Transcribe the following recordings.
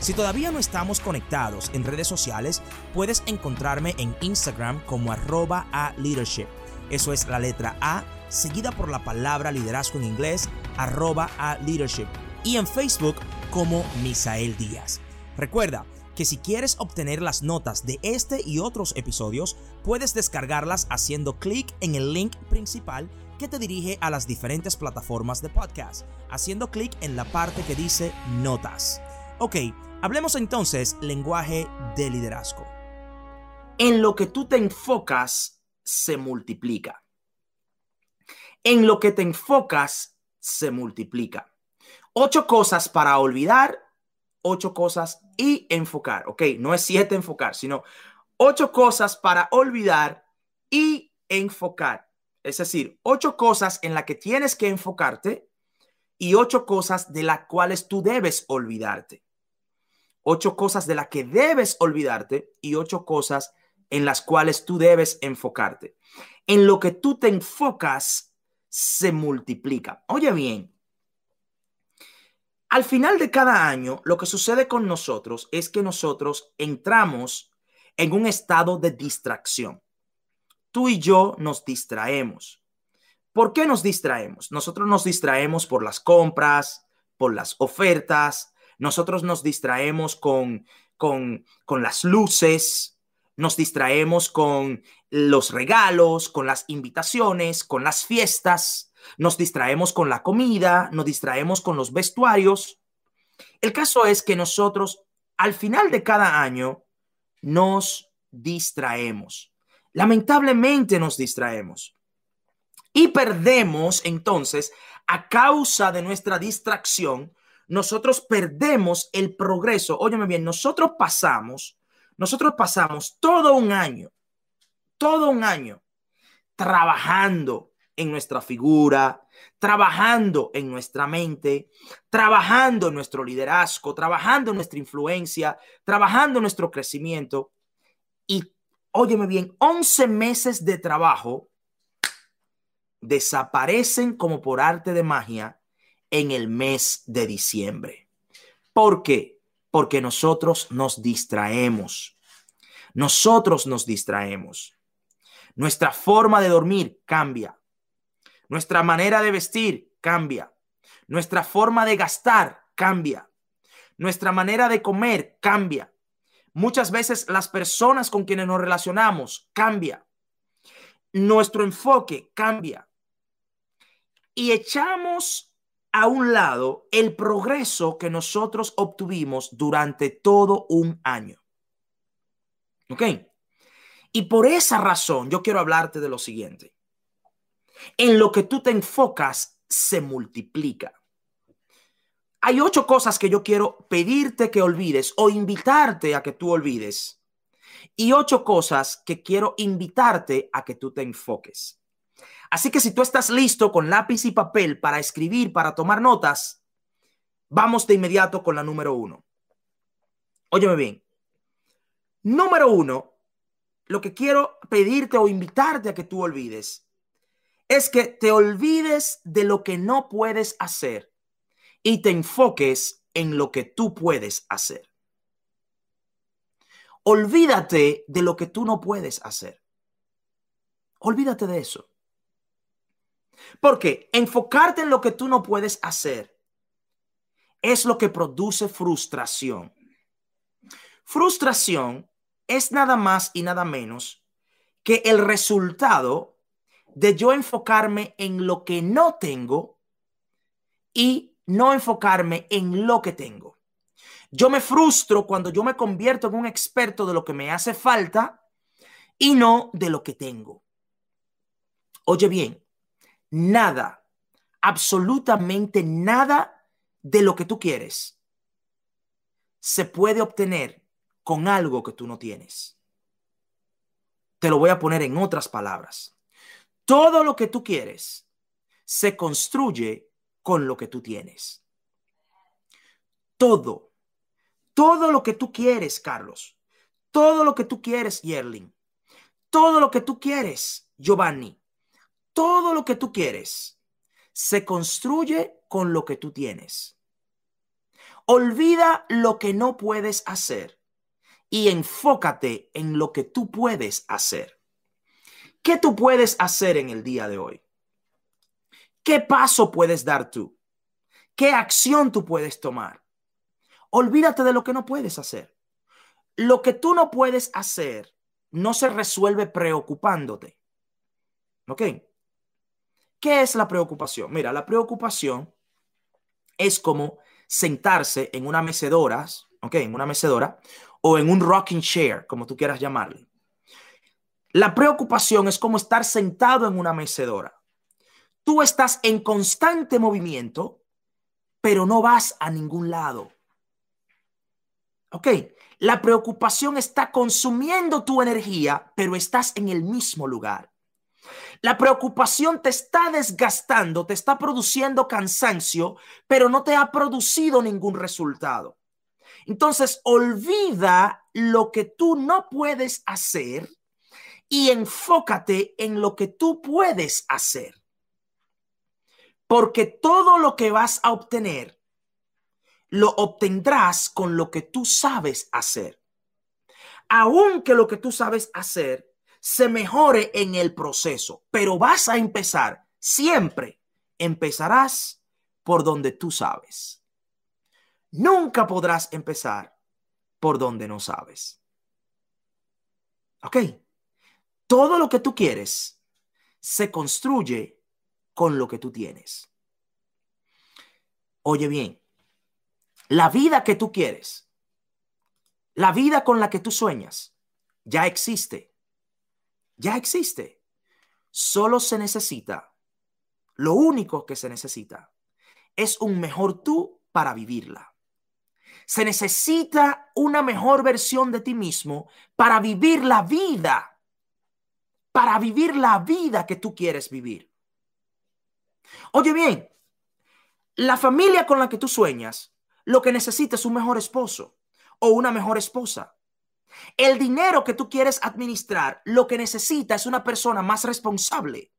Si todavía no estamos conectados en redes sociales, puedes encontrarme en Instagram como arroba a leadership. Eso es la letra A seguida por la palabra liderazgo en inglés, arroba a leadership. Y en Facebook como Misael Díaz. Recuerda que si quieres obtener las notas de este y otros episodios, puedes descargarlas haciendo clic en el link principal que te dirige a las diferentes plataformas de podcast, haciendo clic en la parte que dice notas. Ok, Hablemos entonces lenguaje de liderazgo. En lo que tú te enfocas se multiplica. En lo que te enfocas se multiplica. Ocho cosas para olvidar, ocho cosas y enfocar. Ok, no es siete enfocar, sino ocho cosas para olvidar y enfocar. Es decir, ocho cosas en las que tienes que enfocarte y ocho cosas de las cuales tú debes olvidarte ocho cosas de las que debes olvidarte y ocho cosas en las cuales tú debes enfocarte. En lo que tú te enfocas se multiplica. Oye bien, al final de cada año, lo que sucede con nosotros es que nosotros entramos en un estado de distracción. Tú y yo nos distraemos. ¿Por qué nos distraemos? Nosotros nos distraemos por las compras, por las ofertas, nosotros nos distraemos con, con, con las luces, nos distraemos con los regalos, con las invitaciones, con las fiestas, nos distraemos con la comida, nos distraemos con los vestuarios. El caso es que nosotros al final de cada año nos distraemos. Lamentablemente nos distraemos. Y perdemos entonces, a causa de nuestra distracción, nosotros perdemos el progreso. Óyeme bien, nosotros pasamos, nosotros pasamos todo un año, todo un año trabajando en nuestra figura, trabajando en nuestra mente, trabajando en nuestro liderazgo, trabajando en nuestra influencia, trabajando en nuestro crecimiento. Y óyeme bien, 11 meses de trabajo desaparecen como por arte de magia en el mes de diciembre. ¿Por qué? Porque nosotros nos distraemos. Nosotros nos distraemos. Nuestra forma de dormir cambia. Nuestra manera de vestir cambia. Nuestra forma de gastar cambia. Nuestra manera de comer cambia. Muchas veces las personas con quienes nos relacionamos cambia. Nuestro enfoque cambia. Y echamos a un lado el progreso que nosotros obtuvimos durante todo un año. ¿Ok? Y por esa razón yo quiero hablarte de lo siguiente. En lo que tú te enfocas se multiplica. Hay ocho cosas que yo quiero pedirte que olvides o invitarte a que tú olvides. Y ocho cosas que quiero invitarte a que tú te enfoques. Así que si tú estás listo con lápiz y papel para escribir, para tomar notas, vamos de inmediato con la número uno. Óyeme bien. Número uno, lo que quiero pedirte o invitarte a que tú olvides es que te olvides de lo que no puedes hacer y te enfoques en lo que tú puedes hacer. Olvídate de lo que tú no puedes hacer. Olvídate de eso. Porque enfocarte en lo que tú no puedes hacer es lo que produce frustración. Frustración es nada más y nada menos que el resultado de yo enfocarme en lo que no tengo y no enfocarme en lo que tengo. Yo me frustro cuando yo me convierto en un experto de lo que me hace falta y no de lo que tengo. Oye bien, nada, absolutamente nada de lo que tú quieres se puede obtener con algo que tú no tienes. Te lo voy a poner en otras palabras. Todo lo que tú quieres se construye con lo que tú tienes. Todo, todo lo que tú quieres, Carlos, todo lo que tú quieres, Yerling, todo lo que tú quieres, Giovanni, todo lo que tú quieres se construye con lo que tú tienes. Olvida lo que no puedes hacer y enfócate en lo que tú puedes hacer. ¿Qué tú puedes hacer en el día de hoy? ¿Qué paso puedes dar tú? ¿Qué acción tú puedes tomar? Olvídate de lo que no puedes hacer. Lo que tú no puedes hacer no se resuelve preocupándote. ¿Ok? ¿Qué es la preocupación? Mira, la preocupación es como sentarse en una mecedora, ¿ok? En una mecedora o en un rocking chair, como tú quieras llamarle. La preocupación es como estar sentado en una mecedora. Tú estás en constante movimiento, pero no vas a ningún lado. ¿Ok? La preocupación está consumiendo tu energía, pero estás en el mismo lugar. La preocupación te está desgastando, te está produciendo cansancio, pero no te ha producido ningún resultado. Entonces, olvida lo que tú no puedes hacer y enfócate en lo que tú puedes hacer. Porque todo lo que vas a obtener, lo obtendrás con lo que tú sabes hacer. Aunque lo que tú sabes hacer se mejore en el proceso, pero vas a empezar, siempre empezarás por donde tú sabes. Nunca podrás empezar por donde no sabes. ¿Ok? Todo lo que tú quieres se construye con lo que tú tienes. Oye bien, la vida que tú quieres, la vida con la que tú sueñas, ya existe. Ya existe. Solo se necesita, lo único que se necesita es un mejor tú para vivirla. Se necesita una mejor versión de ti mismo para vivir la vida, para vivir la vida que tú quieres vivir. Oye bien, la familia con la que tú sueñas, lo que necesita es un mejor esposo o una mejor esposa. El dinero que tú quieres administrar, lo que necesita es una persona más responsable.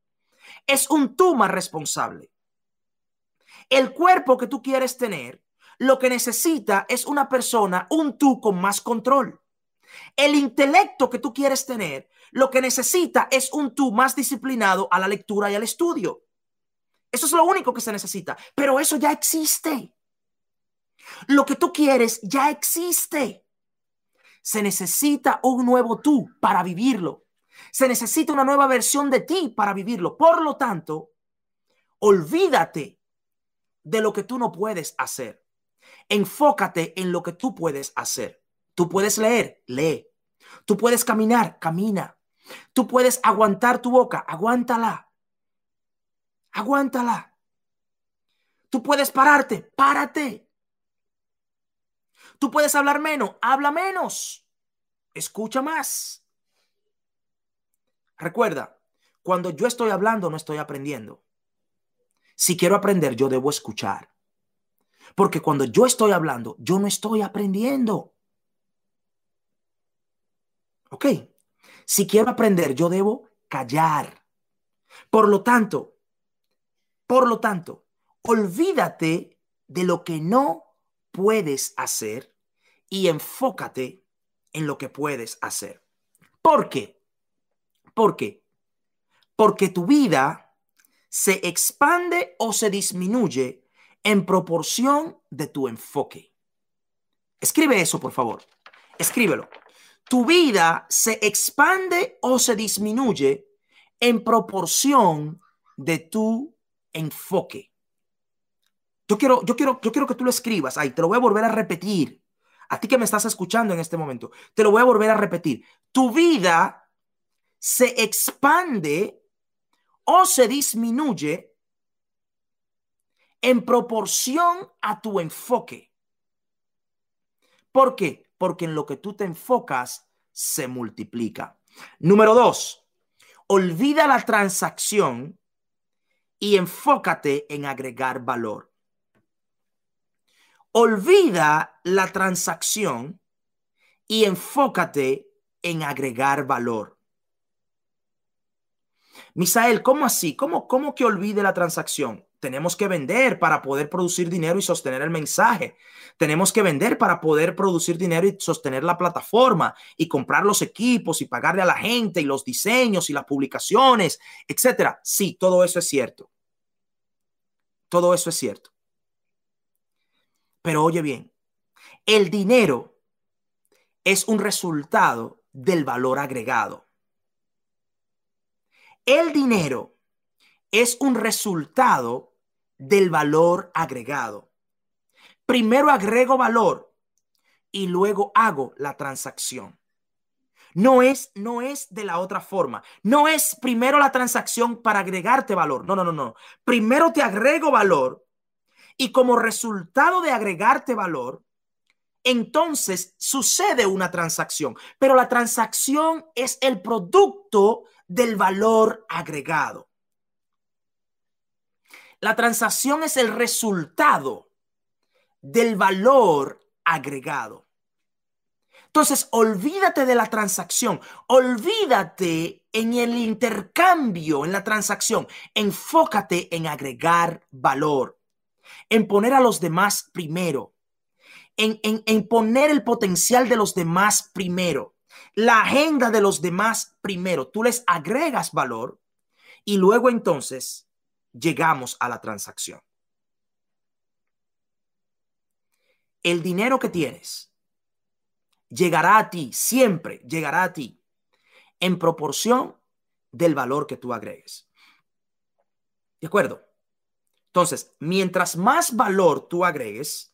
Es un tú más responsable. El cuerpo que tú quieres tener, lo que necesita es una persona, un tú con más control. El intelecto que tú quieres tener, lo que necesita es un tú más disciplinado a la lectura y al estudio. Eso es lo único que se necesita, pero eso ya existe. Lo que tú quieres ya existe. Se necesita un nuevo tú para vivirlo. Se necesita una nueva versión de ti para vivirlo. Por lo tanto, olvídate de lo que tú no puedes hacer. Enfócate en lo que tú puedes hacer. Tú puedes leer, lee. Tú puedes caminar, camina. Tú puedes aguantar tu boca, aguántala. Aguántala. Tú puedes pararte, párate. Tú puedes hablar menos, habla menos. Escucha más. Recuerda, cuando yo estoy hablando no estoy aprendiendo. Si quiero aprender, yo debo escuchar. Porque cuando yo estoy hablando, yo no estoy aprendiendo. ¿Ok? Si quiero aprender, yo debo callar. Por lo tanto, por lo tanto, olvídate de lo que no puedes hacer y enfócate en lo que puedes hacer. ¿Por qué? ¿Por qué? Porque tu vida se expande o se disminuye en proporción de tu enfoque. Escribe eso, por favor. Escríbelo. Tu vida se expande o se disminuye en proporción de tu enfoque. Yo quiero, yo quiero, yo quiero que tú lo escribas ahí. Te lo voy a volver a repetir. A ti que me estás escuchando en este momento, te lo voy a volver a repetir. Tu vida se expande o se disminuye en proporción a tu enfoque. ¿Por qué? porque en lo que tú te enfocas se multiplica. Número dos, olvida la transacción y enfócate en agregar valor. Olvida la transacción y enfócate en agregar valor. Misael, ¿cómo así? ¿Cómo, cómo que olvide la transacción? Tenemos que vender para poder producir dinero y sostener el mensaje. Tenemos que vender para poder producir dinero y sostener la plataforma y comprar los equipos y pagarle a la gente y los diseños y las publicaciones, etcétera. Sí, todo eso es cierto. Todo eso es cierto. Pero oye bien, el dinero es un resultado del valor agregado. El dinero es un resultado del valor agregado. Primero agrego valor y luego hago la transacción. No es, no es de la otra forma. No es primero la transacción para agregarte valor. No, no, no, no. Primero te agrego valor y como resultado de agregarte valor, entonces sucede una transacción. Pero la transacción es el producto del valor agregado. La transacción es el resultado del valor agregado. Entonces, olvídate de la transacción, olvídate en el intercambio, en la transacción, enfócate en agregar valor, en poner a los demás primero, en, en poner el potencial de los demás primero, la agenda de los demás primero. Tú les agregas valor y luego entonces llegamos a la transacción. El dinero que tienes llegará a ti, siempre llegará a ti en proporción del valor que tú agregues. ¿De acuerdo? Entonces, mientras más valor tú agregues,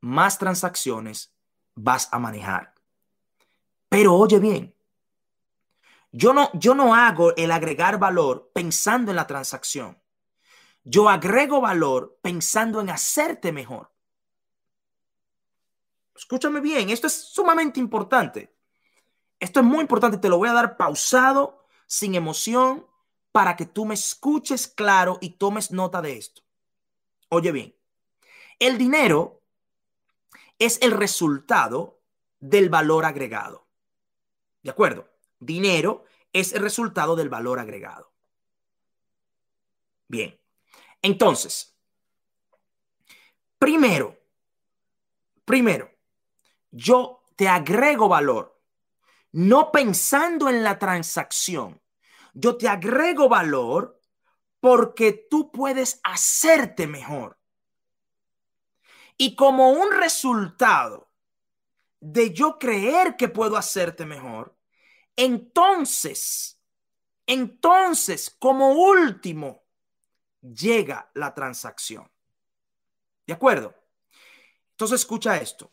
más transacciones vas a manejar. Pero oye bien, yo no, yo no hago el agregar valor pensando en la transacción. Yo agrego valor pensando en hacerte mejor. Escúchame bien, esto es sumamente importante. Esto es muy importante, te lo voy a dar pausado, sin emoción, para que tú me escuches claro y tomes nota de esto. Oye bien, el dinero es el resultado del valor agregado. ¿De acuerdo? Dinero es el resultado del valor agregado. Bien, entonces, primero, primero, yo te agrego valor, no pensando en la transacción. Yo te agrego valor porque tú puedes hacerte mejor. Y como un resultado de yo creer que puedo hacerte mejor, entonces, entonces, como último, llega la transacción. ¿De acuerdo? Entonces, escucha esto.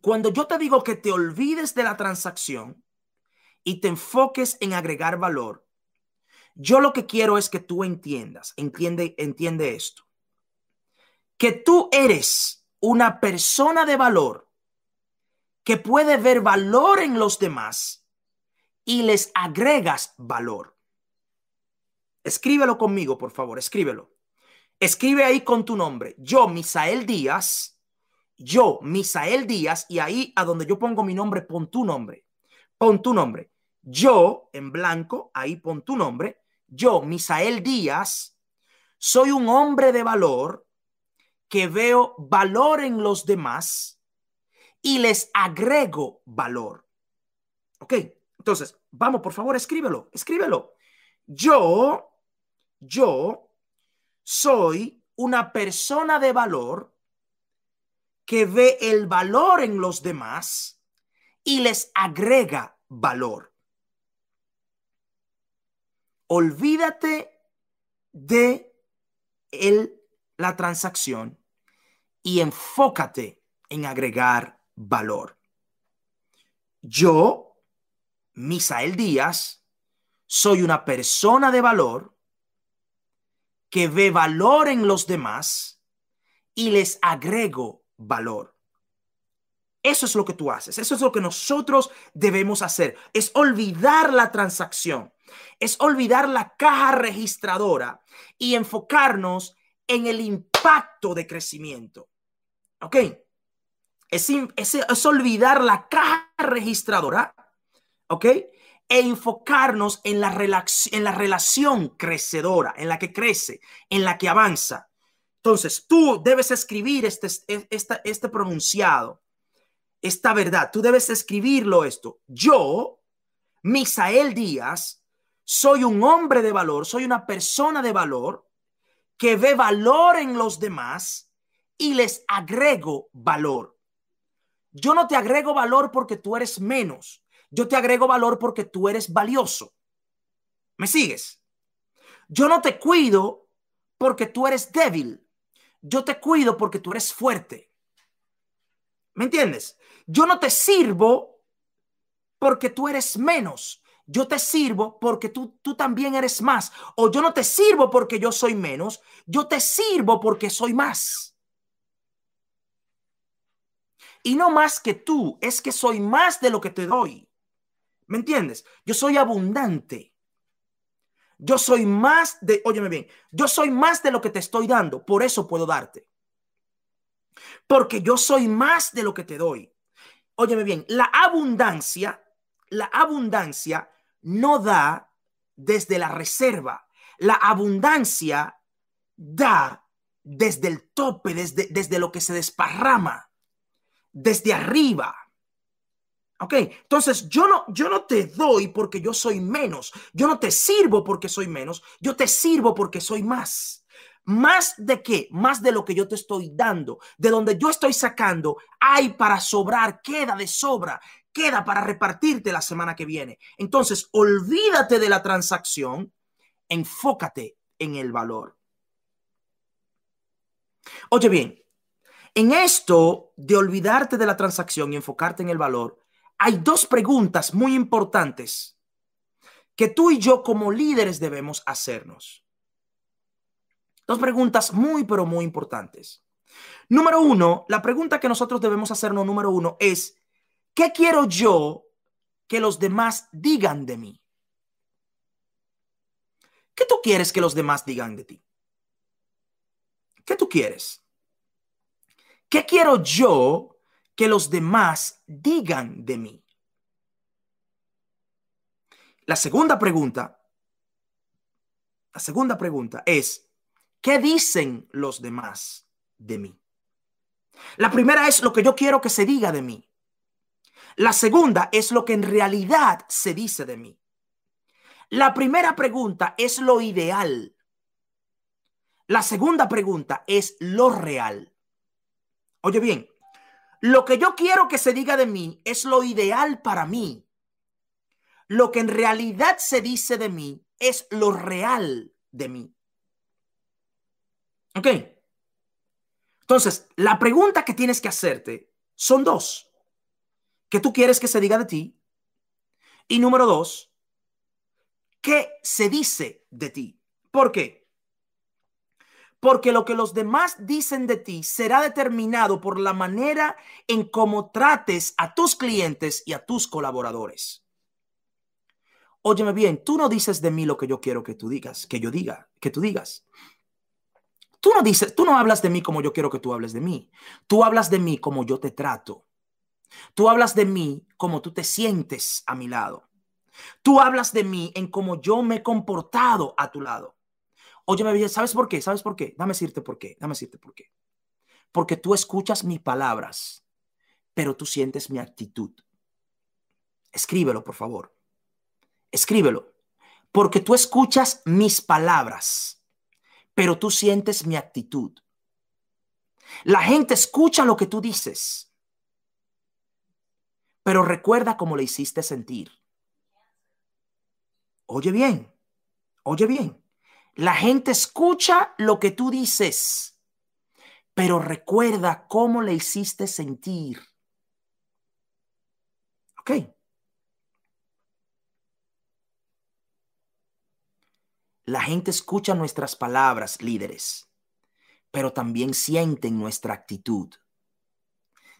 Cuando yo te digo que te olvides de la transacción y te enfoques en agregar valor, yo lo que quiero es que tú entiendas, entiende, entiende esto, que tú eres una persona de valor que puede ver valor en los demás y les agregas valor. Escríbelo conmigo, por favor, escríbelo. Escribe ahí con tu nombre. Yo, Misael Díaz, yo, Misael Díaz, y ahí a donde yo pongo mi nombre, pon tu nombre. Pon tu nombre. Yo, en blanco, ahí pon tu nombre. Yo, Misael Díaz, soy un hombre de valor que veo valor en los demás y les agrego valor. ¿Ok? Entonces, vamos, por favor, escríbelo, escríbelo. Yo, yo soy una persona de valor que ve el valor en los demás y les agrega valor. Olvídate de el, la transacción y enfócate en agregar valor. Yo, Misael Díaz, soy una persona de valor que ve valor en los demás y les agrego valor. Eso es lo que tú haces. Eso es lo que nosotros debemos hacer. Es olvidar la transacción. Es olvidar la caja registradora y enfocarnos en el impacto de crecimiento. ¿Ok? Es, es, olvidar la caja registradora. ¿Ok? E enfocarnos en la, en la relación crecedora, en la que crece, en la que avanza. Entonces, tú debes escribir este, este, este pronunciado esta verdad. Tú debes escribirlo esto. Yo, Misael Díaz, soy un hombre de valor, soy una persona de valor que ve valor en los demás y les agrego valor. Yo no te agrego valor porque tú eres menos. Yo te agrego valor porque tú eres valioso. ¿Me sigues? Yo no te cuido porque tú eres débil. Yo te cuido porque tú eres fuerte. ¿Me entiendes? Yo no te sirvo porque tú eres menos. Yo te sirvo porque tú, tú también eres más. O yo no te sirvo porque yo soy menos. Yo te sirvo porque soy más. Y no más que tú, es que soy más de lo que te doy. ¿Me entiendes? Yo soy abundante. Yo soy más de, óyeme bien, yo soy más de lo que te estoy dando, por eso puedo darte. Porque yo soy más de lo que te doy óyeme bien, la abundancia, la abundancia no da desde la reserva. La abundancia da desde el tope, desde, desde lo que se desparrama, desde arriba. Ok, entonces yo no, yo no te doy porque yo soy menos, yo no te sirvo porque soy menos, yo te sirvo porque soy más. Más de qué? Más de lo que yo te estoy dando. De donde yo estoy sacando, hay para sobrar, queda de sobra, queda para repartirte la semana que viene. Entonces, olvídate de la transacción, enfócate en el valor. Oye bien, en esto de olvidarte de la transacción y enfocarte en el valor, hay dos preguntas muy importantes que tú y yo como líderes debemos hacernos. Dos preguntas muy, pero muy importantes. Número uno, la pregunta que nosotros debemos hacernos, número uno, es, ¿qué quiero yo que los demás digan de mí? ¿Qué tú quieres que los demás digan de ti? ¿Qué tú quieres? ¿Qué quiero yo que los demás digan de mí? La segunda pregunta, la segunda pregunta es, ¿Qué dicen los demás de mí? La primera es lo que yo quiero que se diga de mí. La segunda es lo que en realidad se dice de mí. La primera pregunta es lo ideal. La segunda pregunta es lo real. Oye bien, lo que yo quiero que se diga de mí es lo ideal para mí. Lo que en realidad se dice de mí es lo real de mí. Ok. Entonces, la pregunta que tienes que hacerte son dos. ¿Qué tú quieres que se diga de ti? Y número dos, ¿qué se dice de ti? ¿Por qué? Porque lo que los demás dicen de ti será determinado por la manera en cómo trates a tus clientes y a tus colaboradores. Óyeme bien, tú no dices de mí lo que yo quiero que tú digas, que yo diga, que tú digas. Tú no dices, tú no hablas de mí como yo quiero que tú hables de mí. Tú hablas de mí como yo te trato. Tú hablas de mí como tú te sientes a mi lado. Tú hablas de mí en cómo yo me he comportado a tu lado. Oye, ¿sabes por qué? ¿Sabes por qué? Dame decirte por qué. Dame decirte por qué. Porque tú escuchas mis palabras, pero tú sientes mi actitud. Escríbelo, por favor. Escríbelo. Porque tú escuchas mis palabras pero tú sientes mi actitud. La gente escucha lo que tú dices, pero recuerda cómo le hiciste sentir. Oye bien, oye bien. La gente escucha lo que tú dices, pero recuerda cómo le hiciste sentir. ¿Ok? La gente escucha nuestras palabras, líderes, pero también sienten nuestra actitud.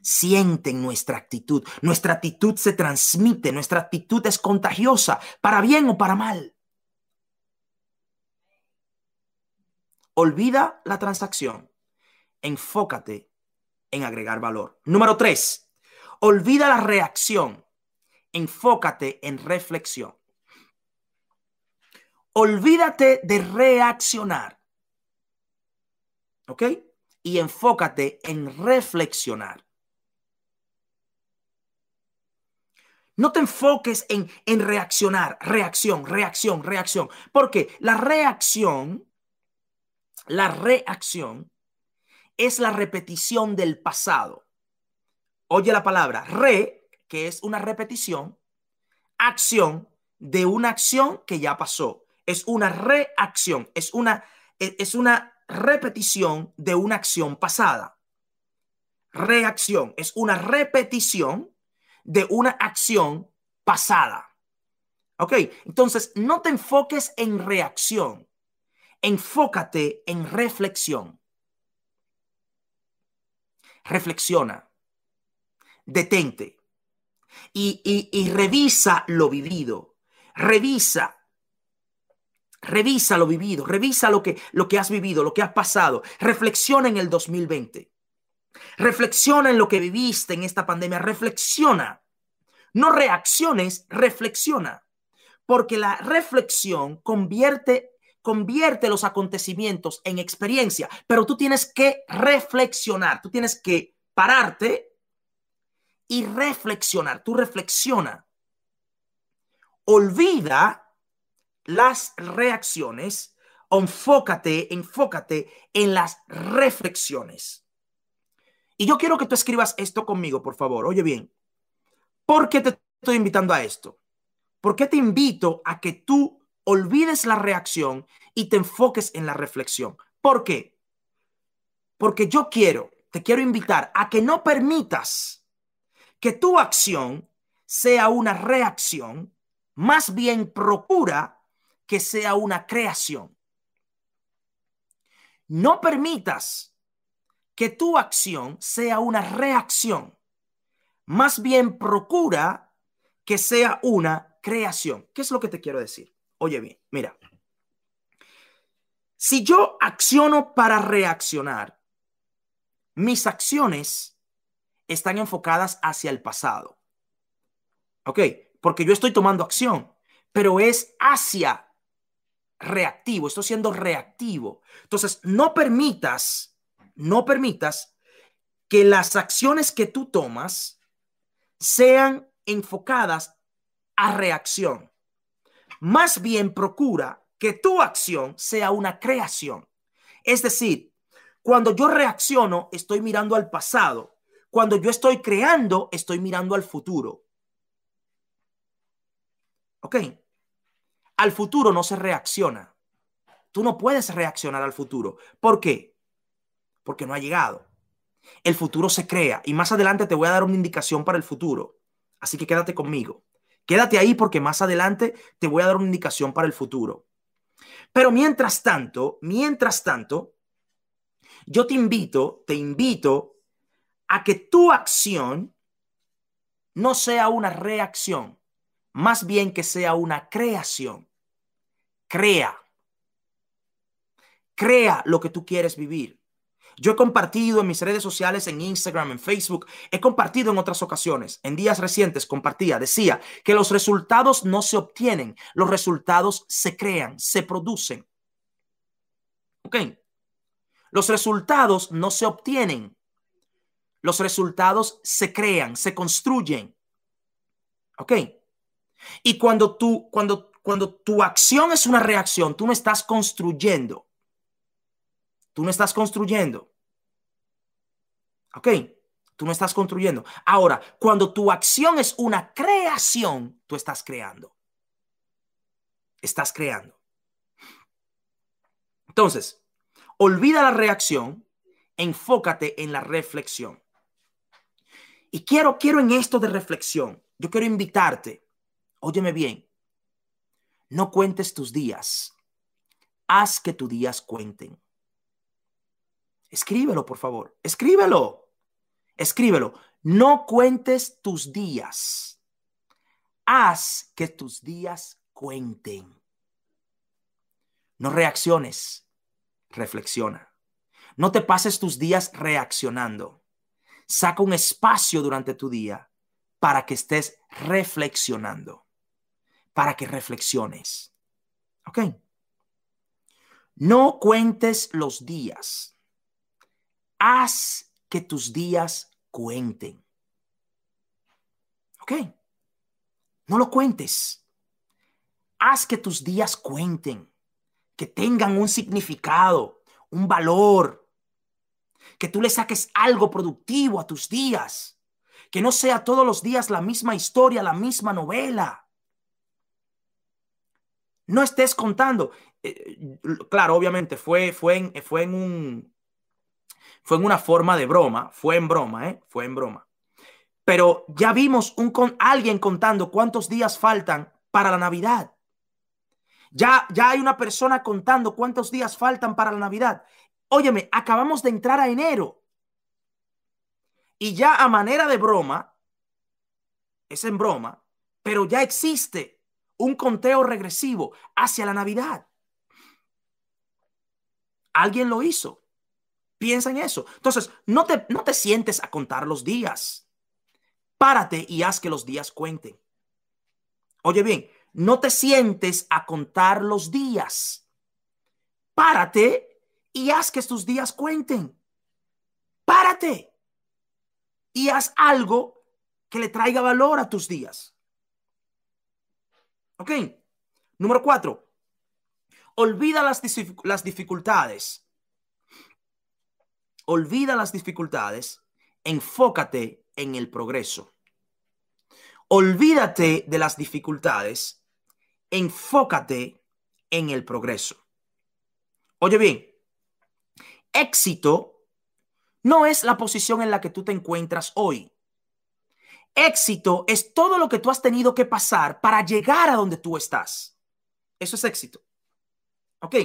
sienten nuestra actitud. Nuestra actitud se transmite, nuestra actitud es contagiosa, para bien o para mal. Olvida la transacción. Enfócate en agregar valor. Número tres, olvida la reacción. Enfócate en reflexión. Olvídate de reaccionar. ¿Ok? Y enfócate en reflexionar. No te enfoques en, en reaccionar, reacción, reacción, reacción. Porque la reacción, la reacción es la repetición del pasado. Oye la palabra re, que es una repetición, acción de una acción que ya pasó. Es una reacción, es una, es una repetición de una acción pasada. Reacción es una repetición de una acción pasada. ¿Ok? Entonces, no te enfoques en reacción, enfócate en reflexión. Reflexiona, detente y, y revisa lo vivido. Revisa Revisa lo vivido, revisa lo que, lo que has vivido, lo que has pasado. Reflexiona en el 2020. Reflexiona en lo que viviste en esta pandemia. Reflexiona. No reacciones, reflexiona. Porque la reflexión convierte, convierte los acontecimientos en experiencia. Pero tú tienes que reflexionar. Tú tienes que pararte y reflexionar. Tú reflexiona. Olvida las reacciones, enfócate, enfócate en las reflexiones. Y yo quiero que tú escribas esto conmigo, por favor. Oye bien, ¿por qué te estoy invitando a esto? ¿Por qué te invito a que tú olvides la reacción y te enfoques en la reflexión? ¿Por qué? Porque yo quiero, te quiero invitar a que no permitas que tu acción sea una reacción, más bien procura que sea una creación. No permitas que tu acción sea una reacción. Más bien procura que sea una creación. ¿Qué es lo que te quiero decir? Oye bien, mira. Si yo acciono para reaccionar, mis acciones están enfocadas hacia el pasado. ¿Ok? Porque yo estoy tomando acción, pero es hacia reactivo, estoy siendo reactivo. Entonces, no permitas, no permitas que las acciones que tú tomas sean enfocadas a reacción. Más bien procura que tu acción sea una creación. Es decir, cuando yo reacciono, estoy mirando al pasado. Cuando yo estoy creando, estoy mirando al futuro. ¿Ok? Al futuro no se reacciona. Tú no puedes reaccionar al futuro. ¿Por qué? Porque no ha llegado. El futuro se crea y más adelante te voy a dar una indicación para el futuro. Así que quédate conmigo. Quédate ahí porque más adelante te voy a dar una indicación para el futuro. Pero mientras tanto, mientras tanto, yo te invito, te invito a que tu acción no sea una reacción, más bien que sea una creación. Crea. Crea lo que tú quieres vivir. Yo he compartido en mis redes sociales, en Instagram, en Facebook, he compartido en otras ocasiones, en días recientes compartía, decía que los resultados no se obtienen, los resultados se crean, se producen. ¿Ok? Los resultados no se obtienen, los resultados se crean, se construyen. ¿Ok? Y cuando tú, cuando cuando tu acción es una reacción, tú no estás construyendo. Tú no estás construyendo. ¿Ok? Tú no estás construyendo. Ahora, cuando tu acción es una creación, tú estás creando. Estás creando. Entonces, olvida la reacción, enfócate en la reflexión. Y quiero, quiero en esto de reflexión, yo quiero invitarte, óyeme bien, no cuentes tus días. Haz que tus días cuenten. Escríbelo, por favor. Escríbelo. Escríbelo. No cuentes tus días. Haz que tus días cuenten. No reacciones. Reflexiona. No te pases tus días reaccionando. Saca un espacio durante tu día para que estés reflexionando. Para que reflexiones. ¿Ok? No cuentes los días. Haz que tus días cuenten. ¿Ok? No lo cuentes. Haz que tus días cuenten, que tengan un significado, un valor, que tú le saques algo productivo a tus días, que no sea todos los días la misma historia, la misma novela. No estés contando. Eh, claro, obviamente fue, fue, en, fue en un, fue en una forma de broma, fue en broma, ¿eh? Fue en broma. Pero ya vimos un con alguien contando cuántos días faltan para la Navidad. Ya, ya hay una persona contando cuántos días faltan para la Navidad. Óyeme, acabamos de entrar a enero. Y ya a manera de broma, es en broma, pero ya existe un conteo regresivo hacia la Navidad. Alguien lo hizo. Piensa en eso. Entonces, no te, no te sientes a contar los días. Párate y haz que los días cuenten. Oye bien, no te sientes a contar los días. Párate y haz que tus días cuenten. Párate y haz algo que le traiga valor a tus días. Ok. Número cuatro. Olvida las, las dificultades Olvida las dificultades, enfócate en el progreso. Olvídate de las dificultades, enfócate en el progreso. Oye bien, éxito no es la posición en la que tú te encuentras hoy. Éxito es todo lo que tú has tenido que pasar para llegar a donde tú estás. Eso es éxito. ¿Ok?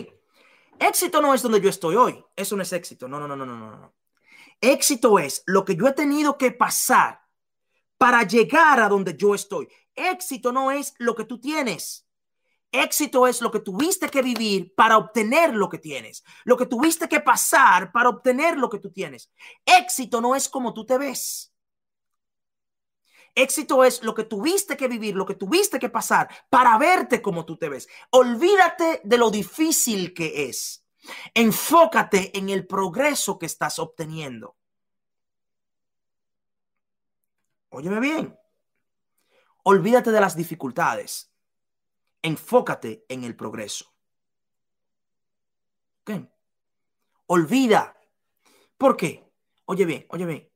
Éxito no es donde yo estoy hoy. Eso no es éxito. No, no, no, no, no, no. Éxito es lo que yo he tenido que pasar para llegar a donde yo estoy. Éxito no es lo que tú tienes. Éxito es lo que tuviste que vivir para obtener lo que tienes, lo que tuviste que pasar para obtener lo que tú tienes. Éxito no es como tú te ves. Éxito es lo que tuviste que vivir, lo que tuviste que pasar para verte como tú te ves. Olvídate de lo difícil que es. Enfócate en el progreso que estás obteniendo. Óyeme bien. Olvídate de las dificultades. Enfócate en el progreso. ¿Qué? Olvida. ¿Por qué? Oye bien, oye bien.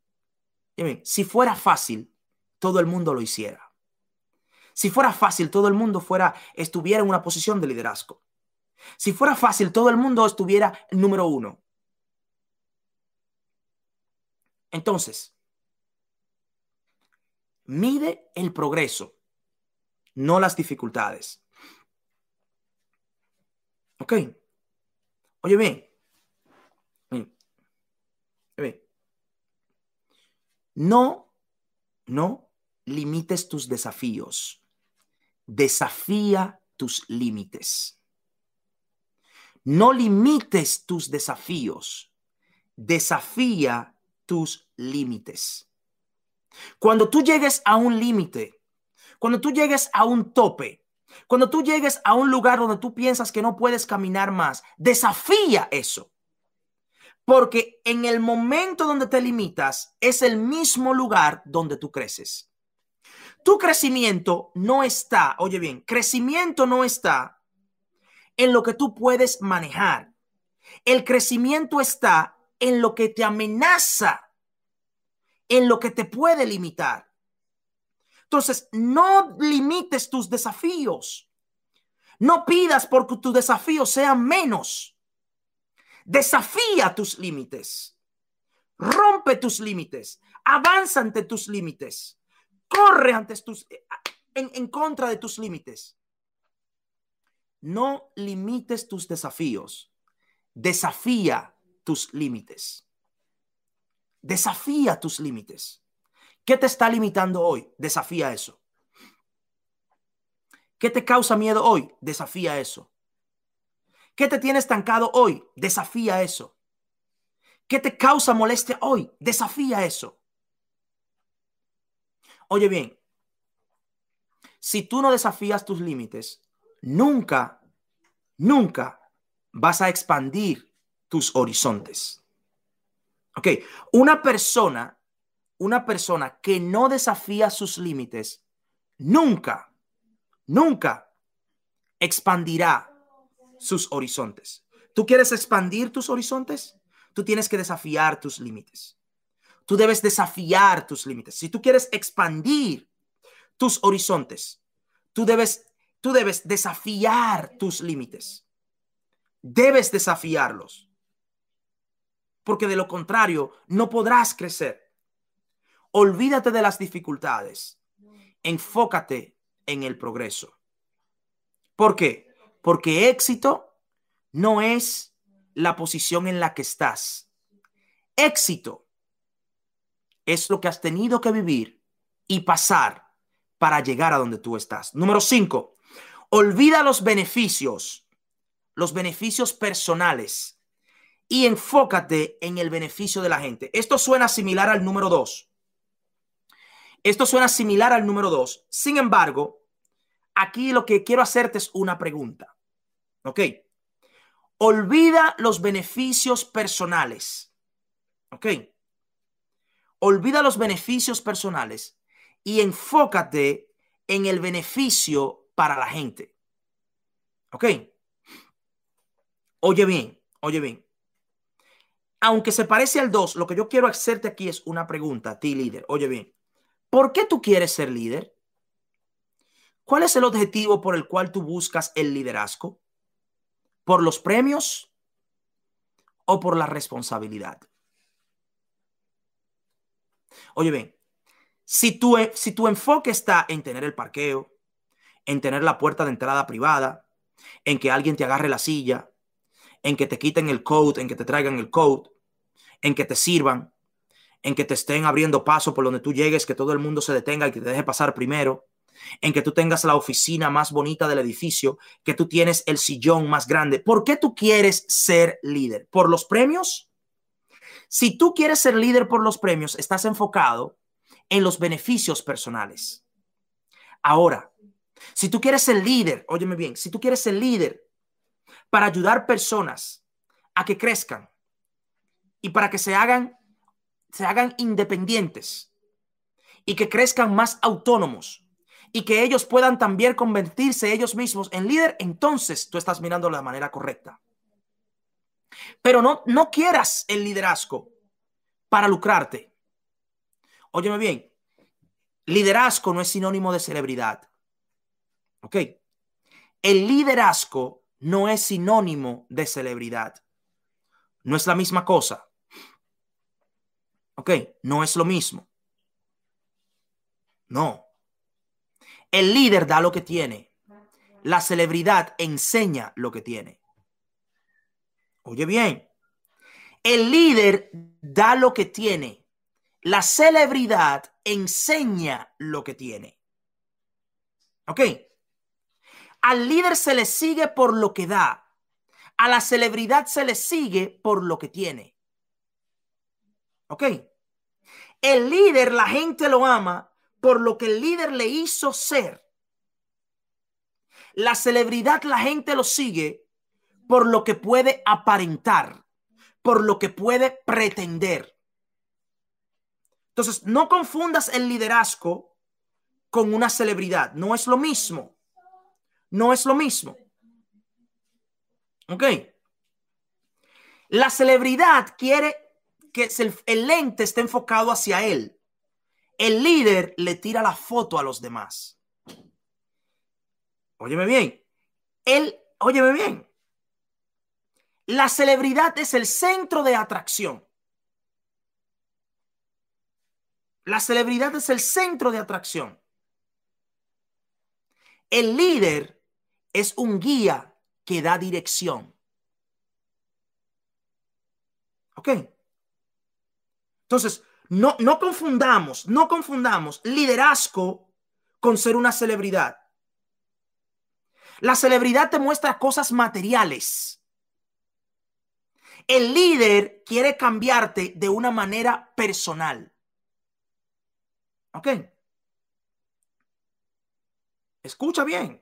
Oye bien. Si fuera fácil, todo el mundo lo hiciera. Si fuera fácil, todo el mundo fuera, estuviera en una posición de liderazgo. Si fuera fácil, todo el mundo estuviera número uno. Entonces, mide el progreso, no las dificultades. ¿Ok? Oye bien. Oye bien. No, no limites tus desafíos. Desafía tus límites. No limites tus desafíos. Desafía tus límites. Cuando tú llegues a un límite, cuando tú llegues a un tope, cuando tú llegues a un lugar donde tú piensas que no puedes caminar más, desafía eso. Porque en el momento donde te limitas es el mismo lugar donde tú creces. Tu crecimiento no está, oye bien, crecimiento no está en lo que tú puedes manejar. El crecimiento está en lo que te amenaza, en lo que te puede limitar. Entonces, no limites tus desafíos. No pidas porque tus desafíos sean menos. Desafía tus límites. Rompe tus límites. Avanza ante tus límites. Corre antes tus, eh, en, en contra de tus límites. No limites tus desafíos. Desafía tus límites. Desafía tus límites. ¿Qué te está limitando hoy? Desafía eso. ¿Qué te causa miedo hoy? Desafía eso. ¿Qué te tiene estancado hoy? Desafía eso. ¿Qué te causa molestia hoy? Desafía eso. Oye bien, si tú no desafías tus límites, nunca, nunca vas a expandir tus horizontes. Ok, una persona, una persona que no desafía sus límites, nunca, nunca expandirá sus horizontes. ¿Tú quieres expandir tus horizontes? Tú tienes que desafiar tus límites. Tú debes desafiar tus límites. Si tú quieres expandir tus horizontes, tú debes, tú debes desafiar tus límites. Debes desafiarlos. Porque de lo contrario, no podrás crecer. Olvídate de las dificultades. Enfócate en el progreso. ¿Por qué? Porque éxito no es la posición en la que estás. Éxito es lo que has tenido que vivir y pasar para llegar a donde tú estás. Número cinco, olvida los beneficios, los beneficios personales y enfócate en el beneficio de la gente. Esto suena similar al número dos. Esto suena similar al número dos. Sin embargo, aquí lo que quiero hacerte es una pregunta. ¿Ok? Olvida los beneficios personales. ¿Ok? Olvida los beneficios personales y enfócate en el beneficio para la gente. ¿Ok? Oye bien, oye bien. Aunque se parece al 2, lo que yo quiero hacerte aquí es una pregunta a ti, líder. Oye bien, ¿por qué tú quieres ser líder? ¿Cuál es el objetivo por el cual tú buscas el liderazgo? ¿Por los premios o por la responsabilidad? Oye bien, si tu, si tu enfoque está en tener el parqueo, en tener la puerta de entrada privada, en que alguien te agarre la silla, en que te quiten el code, en que te traigan el code, en que te sirvan, en que te estén abriendo paso por donde tú llegues, que todo el mundo se detenga y que te deje pasar primero, en que tú tengas la oficina más bonita del edificio, que tú tienes el sillón más grande. ¿Por qué tú quieres ser líder? ¿Por los premios? Si tú quieres ser líder por los premios, estás enfocado en los beneficios personales. Ahora, si tú quieres ser líder, óyeme bien, si tú quieres ser líder para ayudar personas a que crezcan y para que se hagan se hagan independientes y que crezcan más autónomos y que ellos puedan también convertirse ellos mismos en líder, entonces tú estás mirando la manera correcta. Pero no, no quieras el liderazgo para lucrarte. Óyeme bien, liderazgo no es sinónimo de celebridad. ¿Ok? El liderazgo no es sinónimo de celebridad. No es la misma cosa. ¿Ok? No es lo mismo. No. El líder da lo que tiene. La celebridad enseña lo que tiene. Oye bien, el líder da lo que tiene. La celebridad enseña lo que tiene. ¿Ok? Al líder se le sigue por lo que da. A la celebridad se le sigue por lo que tiene. ¿Ok? El líder, la gente lo ama por lo que el líder le hizo ser. La celebridad, la gente lo sigue por lo que puede aparentar, por lo que puede pretender. Entonces, no confundas el liderazgo con una celebridad. No es lo mismo. No es lo mismo. ¿Ok? La celebridad quiere que el, lente esté enfocado hacia él. El líder le tira la foto a los demás. Óyeme bien. Él, óyeme bien. La celebridad es el centro de atracción. La celebridad es el centro de atracción. El líder es un guía que da dirección. ¿Ok? Entonces, no, no confundamos, no confundamos liderazgo con ser una celebridad. La celebridad te muestra cosas materiales. El líder quiere cambiarte de una manera personal. ¿Ok? Escucha bien.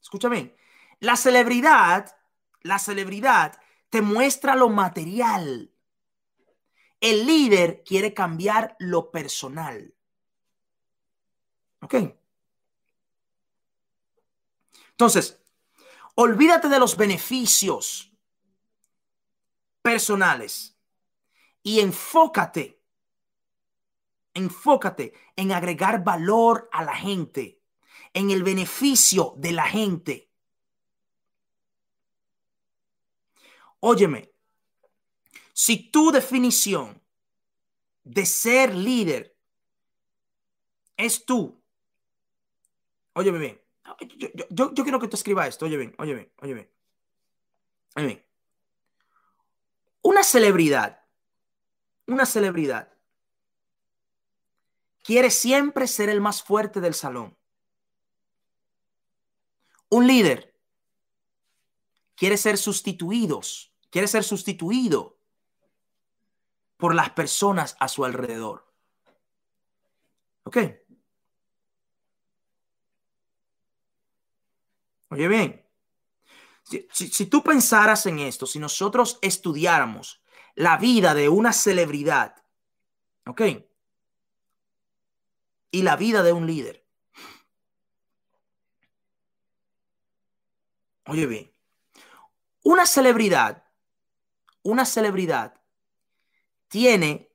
Escucha bien. La celebridad, la celebridad te muestra lo material. El líder quiere cambiar lo personal. ¿Ok? Entonces, olvídate de los beneficios personales y enfócate, enfócate en agregar valor a la gente, en el beneficio de la gente. Óyeme, si tu definición de ser líder es tú, óyeme bien, yo, quiero que tú escribas esto, oye bien, oye bien, oye bien, oye bien. Una celebridad, una celebridad quiere siempre ser el más fuerte del salón. Un líder quiere ser sustituidos, quiere ser sustituido por las personas a su alrededor. ¿Ok? Oye bien, si, tú pensaras en esto, si nosotros estudiáramos la vida de una celebridad, ¿ok? Y la vida de un líder. Oye bien, una celebridad, una celebridad tiene,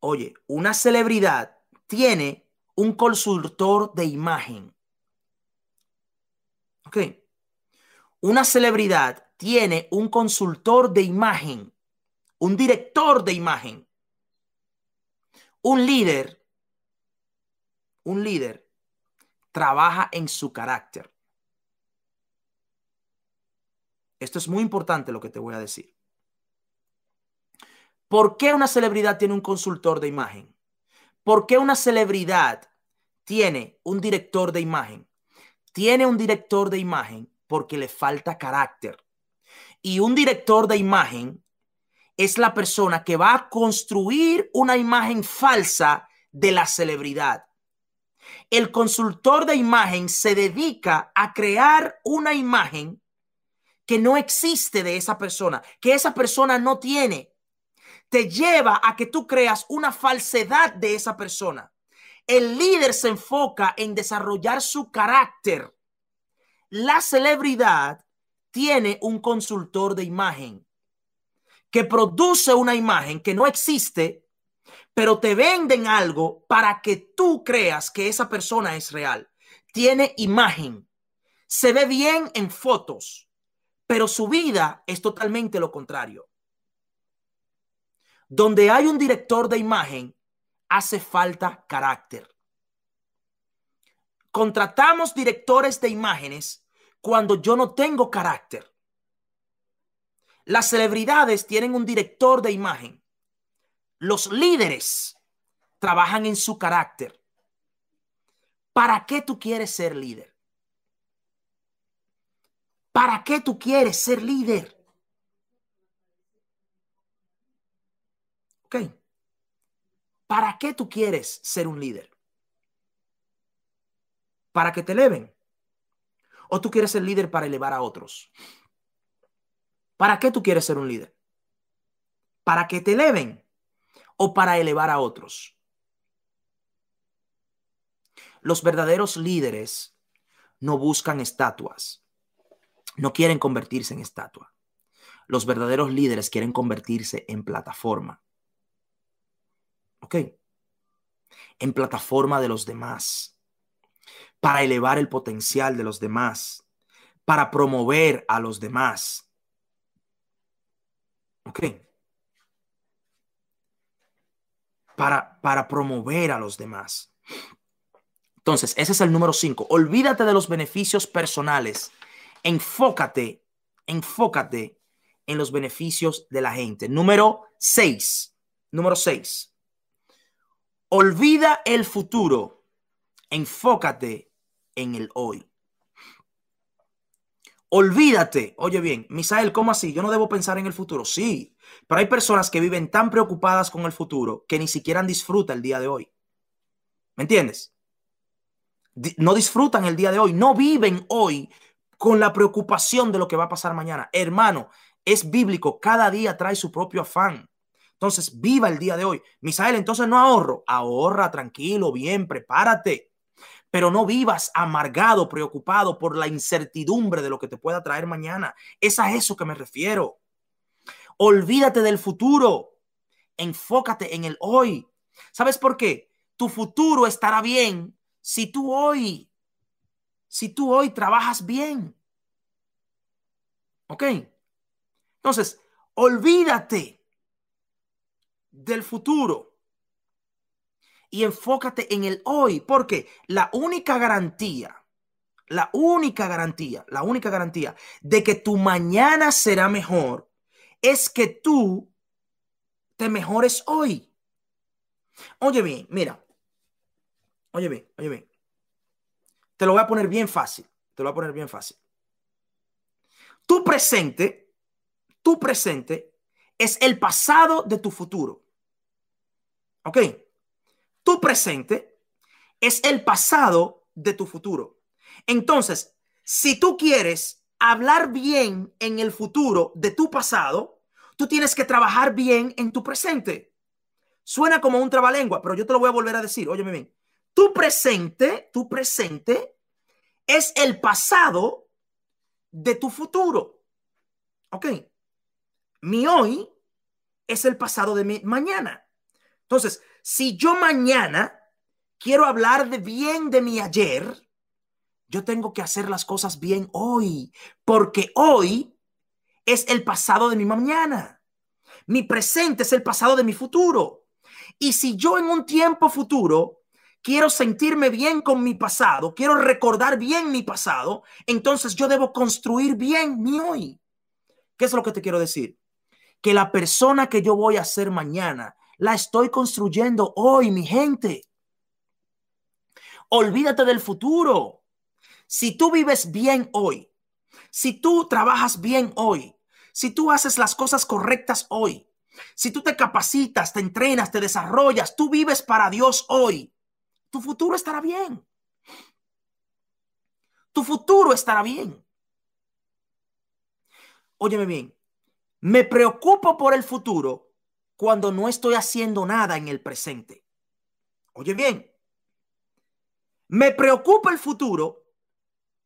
oye, una celebridad tiene un consultor de imagen. Ok. Una celebridad tiene un consultor de imagen, un director de imagen. Un líder, un líder trabaja en su carácter. Esto es muy importante lo que te voy a decir. ¿Por qué una celebridad tiene un consultor de imagen? ¿Por qué una celebridad tiene un director de imagen? Tiene un director de imagen porque le falta carácter. Y un director de imagen es la persona que va a construir una imagen falsa de la celebridad. El consultor de imagen se dedica a crear una imagen que no existe de esa persona, que esa persona no tiene te lleva a que tú creas una falsedad de esa persona. El líder se enfoca en desarrollar su carácter. La celebridad tiene un consultor de imagen que produce una imagen que no existe, pero te venden algo para que tú creas que esa persona es real. Tiene imagen, se ve bien en fotos, pero su vida es totalmente lo contrario. Donde hay un director de imagen, hace falta carácter. Contratamos directores de imágenes cuando yo no tengo carácter. Las celebridades tienen un director de imagen. Los líderes trabajan en su carácter. ¿Para qué tú quieres ser líder? ¿Para qué tú quieres ser líder? Ok. ¿Para qué tú quieres ser un líder? ¿Para que te eleven? ¿O tú quieres ser líder para elevar a otros? ¿Para qué tú quieres ser un líder? ¿Para que te eleven o para elevar a otros? Los verdaderos líderes no buscan estatuas, no quieren convertirse en estatua. Los verdaderos líderes quieren convertirse en plataforma. ¿ok? En plataforma de los demás, para elevar el potencial de los demás, para promover a los demás. ¿Ok? Para, para promover a los demás. Entonces, ese es el número cinco. Olvídate de los beneficios personales. Enfócate, enfócate en los beneficios de la gente. Número seis. Número seis Olvida el futuro. Enfócate en el hoy. Olvídate. Oye bien, Misael, ¿cómo así? Yo no debo pensar en el futuro. Sí, pero hay personas que viven tan preocupadas con el futuro que ni siquiera disfrutan el día de hoy. ¿Me entiendes? No disfrutan el día de hoy, no viven hoy con la preocupación de lo que va a pasar mañana. Hermano, es bíblico, cada día trae su propio afán. Entonces, viva el día de hoy. Misael, entonces no ahorro. Ahorra, tranquilo, bien, prepárate. Pero no vivas amargado, preocupado por la incertidumbre de lo que te pueda traer mañana. Es a eso que me refiero. Olvídate del futuro. Enfócate en el hoy. ¿Sabes por qué? Tu futuro estará bien si tú hoy, si tú hoy trabajas bien. ¿Ok? Entonces, olvídate del futuro y enfócate en el hoy, porque la única garantía, la única garantía, la única garantía de que tu mañana será mejor es que tú te mejores hoy. Oye bien, mira, oye bien, oye bien, te lo voy a poner bien fácil, te lo voy a poner bien fácil. Tu presente, tu presente es el pasado de tu futuro. ¿Ok? Tu presente es el pasado de tu futuro. Entonces, si tú quieres hablar bien en el futuro de tu pasado, tú tienes que trabajar bien en tu presente. Suena como un trabalengua, pero yo te lo voy a volver a decir. Óyeme bien. Tu presente, tu presente es el pasado de tu futuro. ¿Ok? Mi hoy es el pasado de mi mañana. Entonces, si yo mañana quiero hablar de bien de mi ayer, yo tengo que hacer las cosas bien hoy, porque hoy es el pasado de mi mañana. Mi presente es el pasado de mi futuro. Y si yo en un tiempo futuro quiero sentirme bien con mi pasado, quiero recordar bien mi pasado, entonces yo debo construir bien mi hoy. ¿Qué es lo que te quiero decir? que la persona que yo voy a ser mañana la estoy construyendo hoy, mi gente. Olvídate del futuro. Si tú vives bien hoy, si tú trabajas bien hoy, si tú haces las cosas correctas hoy, si tú te capacitas, te entrenas, te desarrollas, tú vives para Dios hoy, tu futuro estará bien. Tu futuro estará bien. Óyeme bien, me preocupo por el futuro cuando no estoy haciendo nada en el presente. Oye bien, me preocupa el futuro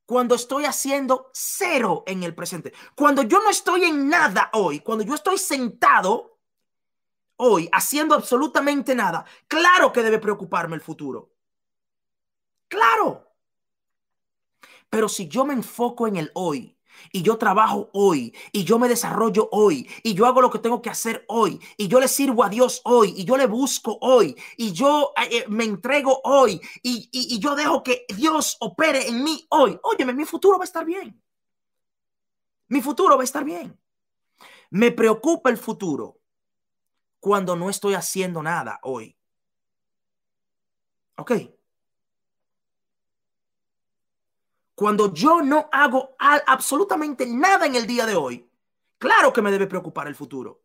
cuando estoy haciendo cero en el presente. Cuando yo no estoy en nada hoy, cuando yo estoy sentado hoy haciendo absolutamente nada, claro que debe preocuparme el futuro. Claro. Pero si yo me enfoco en el hoy, y yo trabajo hoy y yo me desarrollo hoy y yo hago lo que tengo que hacer hoy y yo le sirvo a Dios hoy y yo le busco hoy y yo eh, eh, me entrego hoy y, y, yo dejo que Dios opere en mí hoy. Óyeme, mi futuro va a estar bien. Mi futuro va a estar bien. Me preocupa el futuro cuando no estoy haciendo nada hoy. ¿Ok? Cuando yo no hago absolutamente nada en el día de hoy, claro que me debe preocupar el futuro.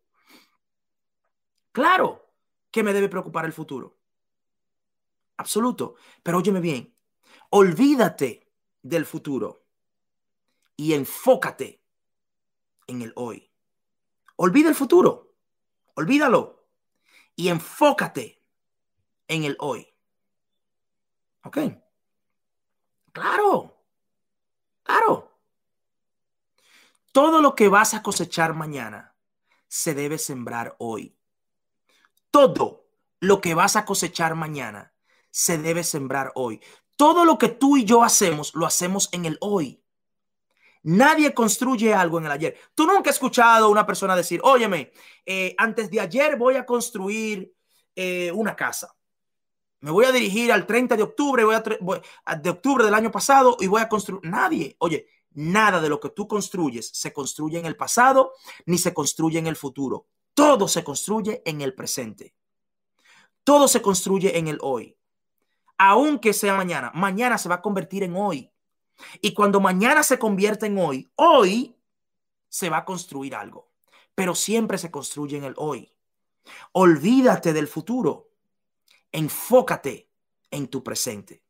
Claro que me debe preocupar el futuro. Absoluto. Pero óyeme bien, olvídate del futuro y enfócate en el hoy. Olvida el futuro, olvídalo y enfócate en el hoy. ¿Ok? Claro. Claro. Todo lo que vas a cosechar mañana se debe sembrar hoy. Todo lo que vas a cosechar mañana se debe sembrar hoy. Todo lo que tú y yo hacemos, lo hacemos en el hoy. Nadie construye algo en el ayer. Tú nunca has escuchado a una persona decir, óyeme, eh, antes de ayer voy a construir eh, una casa. Me voy a dirigir al 30 de octubre, de octubre del año pasado y voy a construir. Nadie, oye, nada de lo que tú construyes se construye en el pasado ni se construye en el futuro. Todo se construye en el presente. Todo se construye en el hoy. Aunque sea mañana, mañana se va a convertir en hoy. Y cuando mañana se convierte en hoy, hoy se va a construir algo. Pero siempre se construye en el hoy. Olvídate del futuro. Enfócate en tu presente.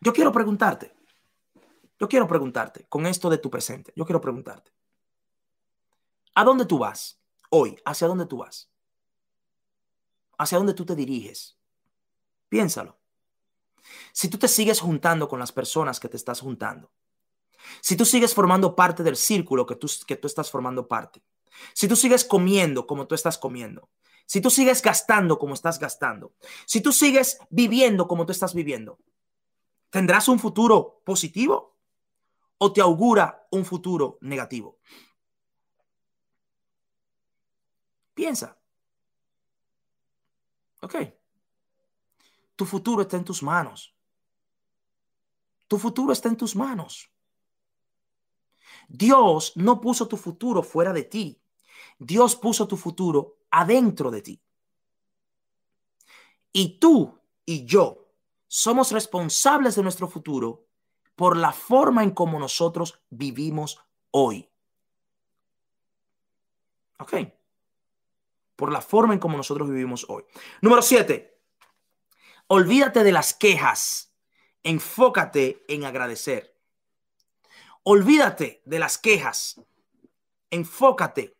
Yo quiero preguntarte, yo quiero preguntarte con esto de tu presente, yo quiero preguntarte, ¿a dónde tú vas hoy? ¿Hacia dónde tú vas? ¿Hacia dónde tú te diriges? Piénsalo. Si tú te sigues juntando con las personas que te estás juntando, si tú sigues formando parte del círculo que tú, que tú estás formando parte, si tú sigues comiendo como tú estás comiendo, si tú sigues gastando como estás gastando, si tú sigues viviendo como tú estás viviendo, ¿tendrás un futuro positivo o te augura un futuro negativo? Piensa. Ok. Tu futuro está en tus manos. Tu futuro está en tus manos. Dios no puso tu futuro fuera de ti. Dios puso tu futuro adentro de ti. Y tú y yo somos responsables de nuestro futuro por la forma en cómo nosotros vivimos hoy. ¿Ok? Por la forma en cómo nosotros vivimos hoy. Número siete. Olvídate de las quejas. Enfócate en agradecer. Olvídate de las quejas. Enfócate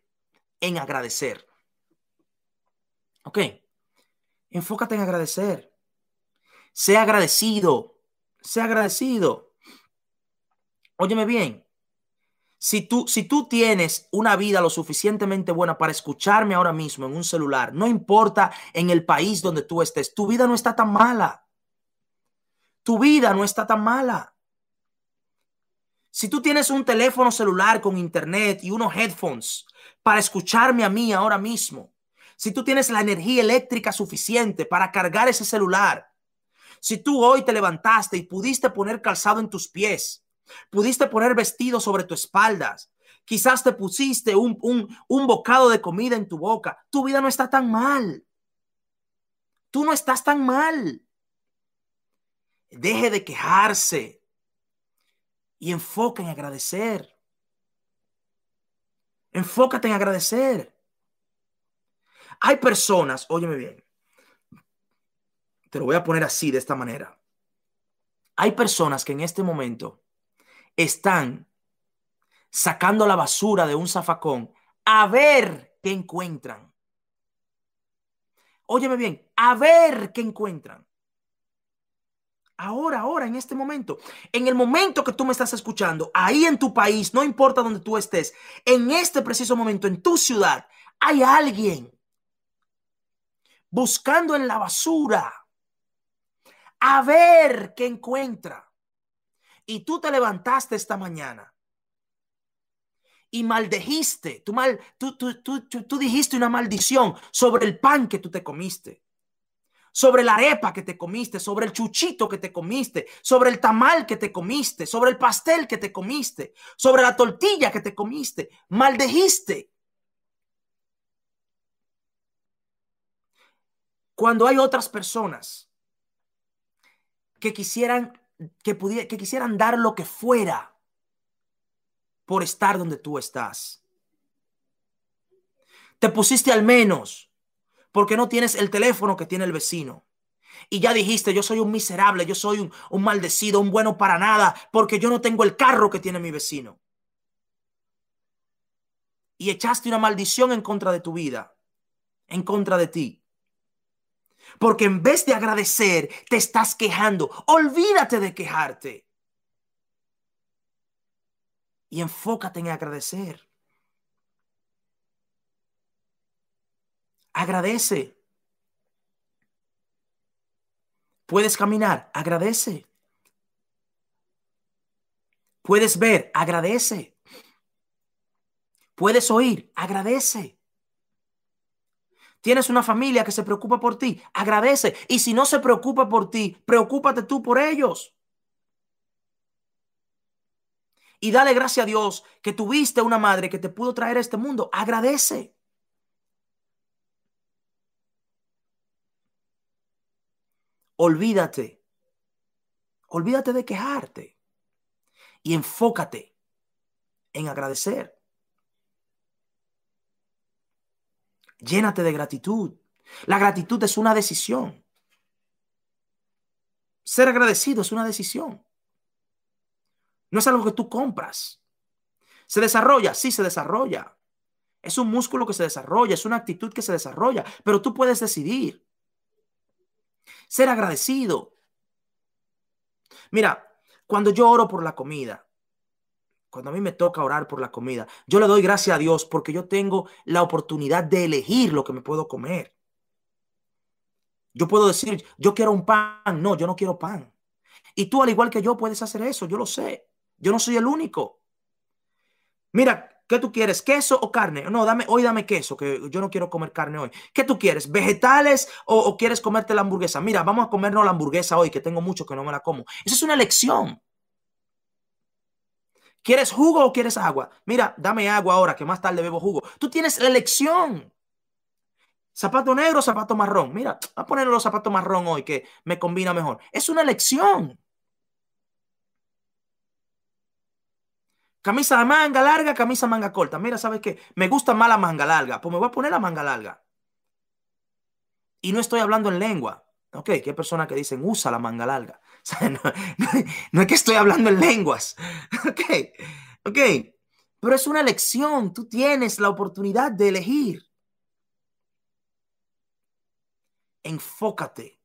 en agradecer. Ok. Enfócate en agradecer. Sea agradecido. Sea agradecido. Óyeme bien. Si tú, si tú tienes una vida lo suficientemente buena para escucharme ahora mismo en un celular, no importa en el país donde tú estés, tu vida no está tan mala. Tu vida no está tan mala. Si tú tienes un teléfono celular con internet y unos headphones para escucharme a mí ahora mismo, si tú tienes la energía eléctrica suficiente para cargar ese celular, si tú hoy te levantaste y pudiste poner calzado en tus pies, Pudiste poner vestido sobre tu espaldas. Quizás te pusiste un, un, bocado de comida en tu boca. Tu vida no está tan mal. Tú no estás tan mal. Deje de quejarse y enfoca en agradecer. Enfócate en agradecer. Hay personas, óyeme bien, te lo voy a poner así, de esta manera. Hay personas que en este momento están sacando la basura de un zafacón a ver qué encuentran. Óyeme bien, a ver qué encuentran. Ahora, ahora, en este momento, en el momento que tú me estás escuchando, ahí en tu país, no importa donde tú estés, en este preciso momento, en tu ciudad, hay alguien buscando en la basura a ver qué encuentra y tú te levantaste esta mañana y maldejiste, tú, mal, tú, tú, tú, dijiste una maldición sobre el pan que tú te comiste, sobre la arepa que te comiste, sobre el chuchito que te comiste, sobre el tamal que te comiste, sobre el pastel que te comiste, sobre la tortilla que te comiste, maldejiste. Cuando hay otras personas que quisieran que, que quisieran dar lo que fuera por estar donde tú estás. Te pusiste al menos porque no tienes el teléfono que tiene el vecino. Y ya dijiste, yo soy un miserable, yo soy un, maldecido, un bueno para nada, porque yo no tengo el carro que tiene mi vecino. Y echaste una maldición en contra de tu vida, en contra de ti. Porque en vez de agradecer, te estás quejando. Olvídate de quejarte. Y enfócate en agradecer. Agradece. Puedes caminar, agradece. Puedes ver, agradece. Puedes oír, agradece. Tienes una familia que se preocupa por ti, agradece. Y si no se preocupa por ti, preocúpate tú por ellos. Y dale gracias a Dios que tuviste una madre que te pudo traer a este mundo. Agradece. Olvídate. Olvídate de quejarte y enfócate en agradecer. Llénate de gratitud. La gratitud es una decisión. Ser agradecido es una decisión. No es algo que tú compras. ¿Se desarrolla? Sí, se desarrolla. Es un músculo que se desarrolla, es una actitud que se desarrolla, pero tú puedes decidir. Ser agradecido. Mira, cuando yo oro por la comida, cuando a mí me toca orar por la comida, yo le doy gracias a Dios porque yo tengo la oportunidad de elegir lo que me puedo comer. Yo puedo decir, yo quiero un pan. No, yo no quiero pan. Y tú, al igual que yo, puedes hacer eso. Yo lo sé. Yo no soy el único. Mira, ¿qué tú quieres? ¿Queso o carne? No, dame, hoy dame queso, que yo no quiero comer carne hoy. ¿Qué tú quieres? ¿Vegetales o, o quieres comerte la hamburguesa? Mira, vamos a comernos la hamburguesa hoy, que tengo mucho que no me la como. Eso es una elección. ¿Quieres jugo o quieres agua? Mira, dame agua ahora, que más tarde bebo jugo. Tú tienes la elección. Zapato negro, zapato marrón. Mira, a poner los zapatos marrón hoy, que me combina mejor. Es una elección. Camisa de manga larga, camisa manga corta. Mira, ¿sabes qué? Me gusta más la manga larga. Pues me voy a poner la manga larga. Y no estoy hablando en lengua. Ok, que hay personas que dicen usa la manga larga. No, es que estoy hablando en lenguas. Ok, ok. Pero es una elección. Tú tienes la oportunidad de elegir. Enfócate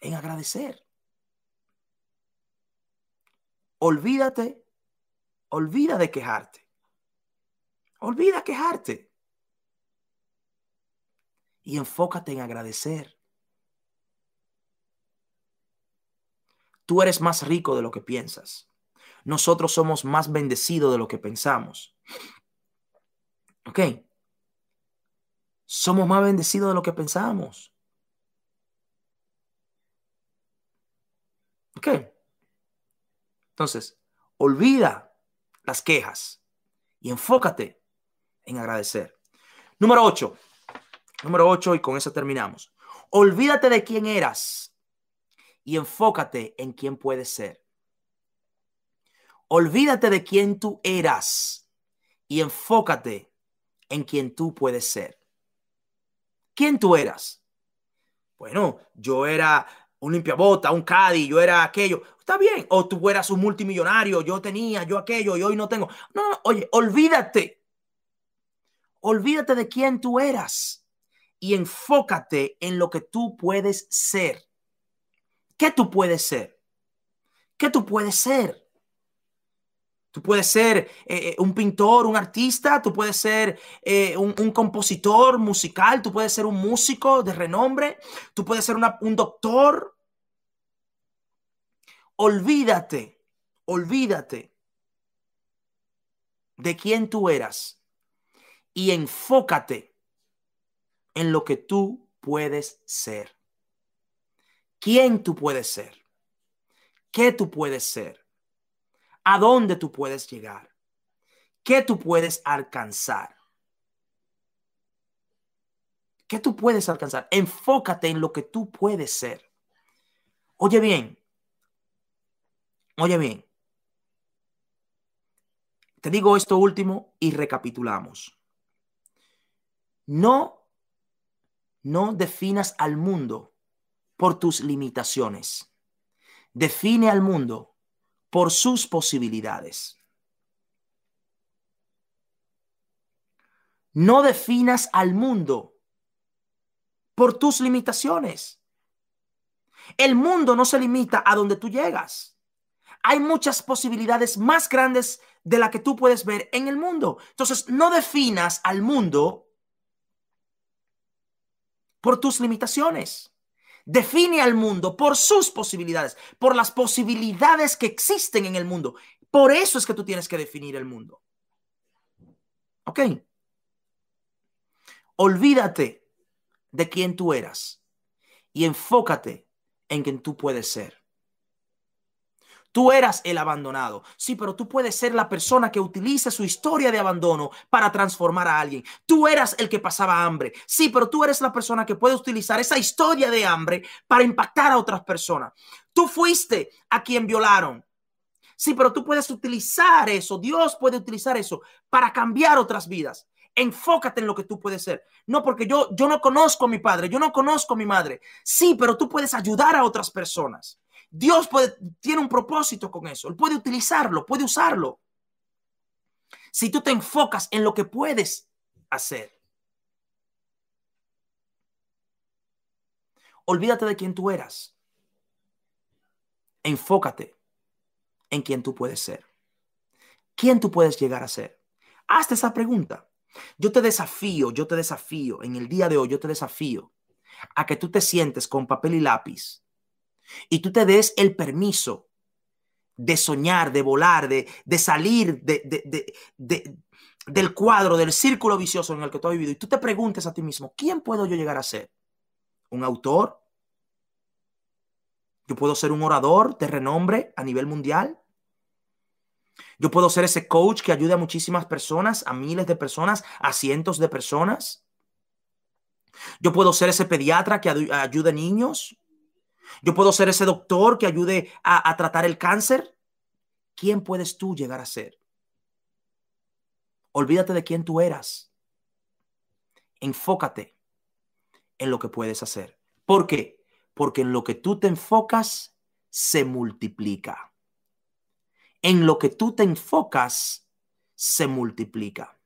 en agradecer. Olvídate, olvida de quejarte. Olvida quejarte. Y enfócate en agradecer. Tú eres más rico de lo que piensas. Nosotros somos más bendecidos de lo que pensamos. ¿Ok? Somos más bendecidos de lo que pensamos. ¿Ok? Entonces, olvida las quejas y enfócate en agradecer. Número 8. Número 8 y con eso terminamos. Olvídate de quién eras y enfócate en quién puedes ser. Olvídate de quién tú eras y enfócate en quién tú puedes ser. ¿Quién tú eras? Bueno, yo era un limpiabota, un caddy, yo era aquello. Está bien. O tú eras un multimillonario, yo tenía, yo aquello y hoy no tengo. No, no, oye, olvídate. Olvídate de quién tú eras y enfócate en lo que tú puedes ser. ¿Qué tú puedes ser? ¿Qué tú puedes ser? Tú puedes ser eh, eh, un pintor, un artista, tú puedes ser eh, un, compositor musical, tú puedes ser un músico de renombre, tú puedes ser un doctor. Olvídate, olvídate de quién tú eras y enfócate en lo que tú puedes ser quién tú puedes ser, qué tú puedes ser, a dónde tú puedes llegar, qué tú puedes alcanzar. ¿Qué tú puedes alcanzar? Enfócate en lo que tú puedes ser. Oye bien, oye bien. Te digo esto último y recapitulamos. No, no definas al mundo por tus limitaciones. Define al mundo por sus posibilidades. No definas al mundo por tus limitaciones. El mundo no se limita a donde tú llegas. Hay muchas posibilidades más grandes de la que tú puedes ver en el mundo. Entonces, no definas al mundo por tus limitaciones define al mundo por sus posibilidades, por las posibilidades que existen en el mundo. Por eso es que tú tienes que definir el mundo. ¿Ok? Olvídate de quién tú eras y enfócate en quien tú puedes ser. Tú eras el abandonado. Sí, pero tú puedes ser la persona que utilice su historia de abandono para transformar a alguien. Tú eras el que pasaba hambre. Sí, pero tú eres la persona que puede utilizar esa historia de hambre para impactar a otras personas. Tú fuiste a quien violaron. Sí, pero tú puedes utilizar eso. Dios puede utilizar eso para cambiar otras vidas. Enfócate en lo que tú puedes ser. No porque yo, yo no conozco a mi padre, yo no conozco a mi madre. Sí, pero tú puedes ayudar a otras personas. Dios tiene un propósito con eso. Él puede utilizarlo, puede usarlo. Si tú te enfocas en lo que puedes hacer. Olvídate de quién tú eras. Enfócate en quién tú puedes ser. ¿Quién tú puedes llegar a ser? Hazte esa pregunta. Yo te desafío, yo te desafío, en el día de hoy yo te desafío a que tú te sientes con papel y lápiz y tú te des el permiso de soñar, de volar, de, de salir de, del cuadro, del círculo vicioso en el que tú has vivido y tú te preguntes a ti mismo, ¿quién puedo yo llegar a ser? ¿Un autor? ¿Yo puedo ser un orador de renombre a nivel mundial? Yo puedo ser ese coach que ayude a muchísimas personas, a miles de personas, a cientos de personas. Yo puedo ser ese pediatra que ayude a niños. Yo puedo ser ese doctor que ayude a, tratar el cáncer. ¿Quién puedes tú llegar a ser? Olvídate de quién tú eras. Enfócate en lo que puedes hacer. ¿Por qué? Porque en lo que tú te enfocas se multiplica en lo que tú te enfocas se multiplica.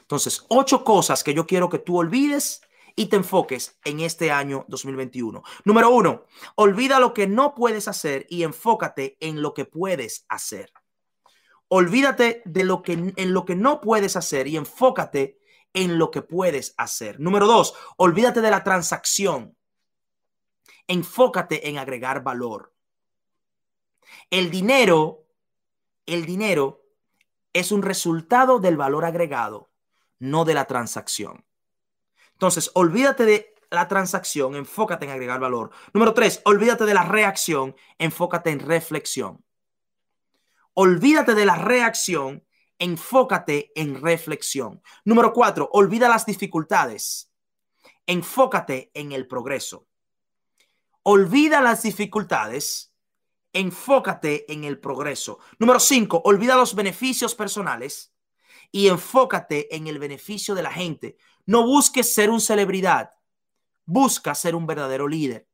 Entonces, ocho cosas que yo quiero que tú olvides y te enfoques en este año 2021. Número uno, olvida lo que no puedes hacer y enfócate en lo que puedes hacer. Olvídate de lo que en lo que no puedes hacer y enfócate en lo que puedes hacer. Número dos, olvídate de la transacción. Enfócate en agregar valor. El dinero el dinero es un resultado del valor agregado, no de la transacción. Entonces, olvídate de la transacción, enfócate en agregar valor. Número tres, olvídate de la reacción, enfócate en reflexión. Olvídate de la reacción, enfócate en reflexión. Número cuatro, olvida las dificultades, enfócate en el progreso. Olvida las dificultades, enfócate en el progreso. Número cinco, olvida los beneficios personales y enfócate en el beneficio de la gente. No busques ser un celebridad, busca ser un verdadero líder.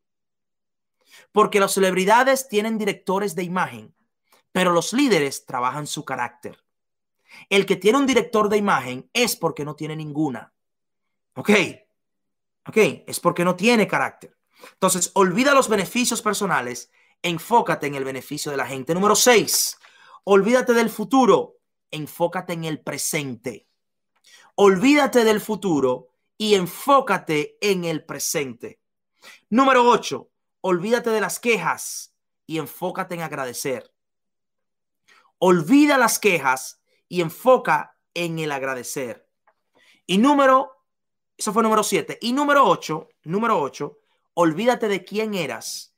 Porque las celebridades tienen directores de imagen, pero los líderes trabajan su carácter. El que tiene un director de imagen es porque no tiene ninguna. ¿Ok? ¿Ok? Es porque no tiene carácter. Entonces, olvida los beneficios personales enfócate en el beneficio de la gente. Número seis, olvídate del futuro, enfócate en el presente. Olvídate del futuro y enfócate en el presente. Número ocho, olvídate de las quejas y enfócate en agradecer. Olvida las quejas y enfoca en el agradecer. Y número, eso fue número siete. Y número ocho, número ocho, olvídate de quién eras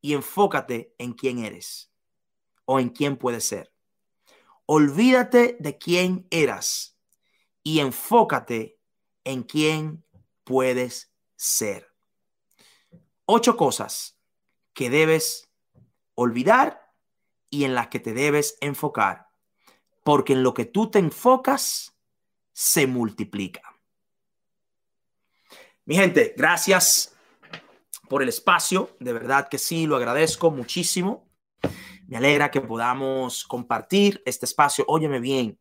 y enfócate en quién eres o en quién puedes ser. Olvídate de quién eras y enfócate en quién puedes ser. Ocho cosas que debes olvidar y en las que te debes enfocar, porque en lo que tú te enfocas se multiplica. Mi gente, gracias por el espacio, de verdad que sí, lo agradezco muchísimo. Me alegra que podamos compartir este espacio. Óyeme bien,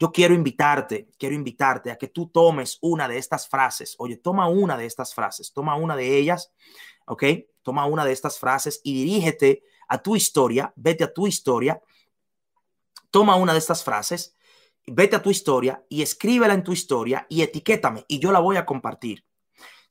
yo quiero invitarte, quiero invitarte a que tú tomes una de estas frases. Oye, toma una de estas frases, toma una de ellas, ¿ok? Toma una de estas frases y dirígete a tu historia, vete a tu historia, toma una de estas frases, vete a tu historia y escríbela en tu historia y etiquétame y yo la voy a compartir.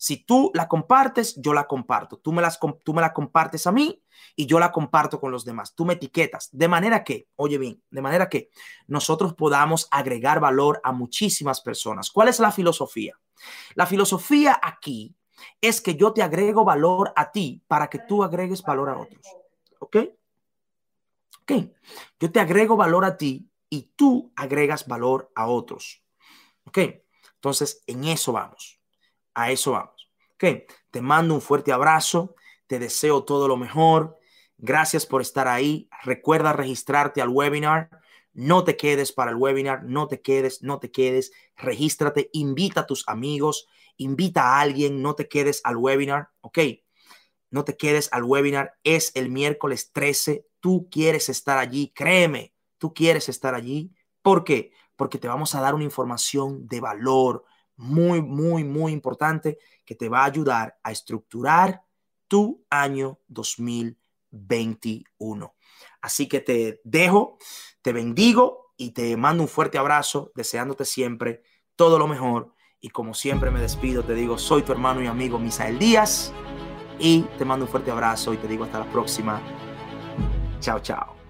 Si tú la compartes, yo la comparto. Tú me, las, tú me la compartes a mí y yo la comparto con los demás. Tú me etiquetas. De manera que, oye bien, de manera que nosotros podamos agregar valor a muchísimas personas. ¿Cuál es la filosofía? La filosofía aquí es que yo te agrego valor a ti para que tú agregues valor a otros. ¿Ok? Ok, yo te agrego valor a ti y tú agregas valor a otros. Ok, entonces en eso vamos, a eso vamos. Ok, te mando un fuerte abrazo, te deseo todo lo mejor. Gracias por estar ahí. Recuerda registrarte al webinar. No te quedes para el webinar, no te quedes, no te quedes. Regístrate, invita a tus amigos, invita a alguien, no te quedes al webinar, ¿ok? No te quedes al webinar, es el miércoles 13, tú quieres estar allí, créeme, tú quieres estar allí. ¿Por qué? Porque te vamos a dar una información de valor muy, muy, muy importante que te va a ayudar a estructurar tu año 2021. Así que te dejo, te bendigo y te mando un fuerte abrazo, deseándote siempre todo lo mejor. Y como siempre me despido, te digo, soy tu hermano y amigo Misael Díaz y te mando un fuerte abrazo y te digo hasta la próxima. Chao, chao.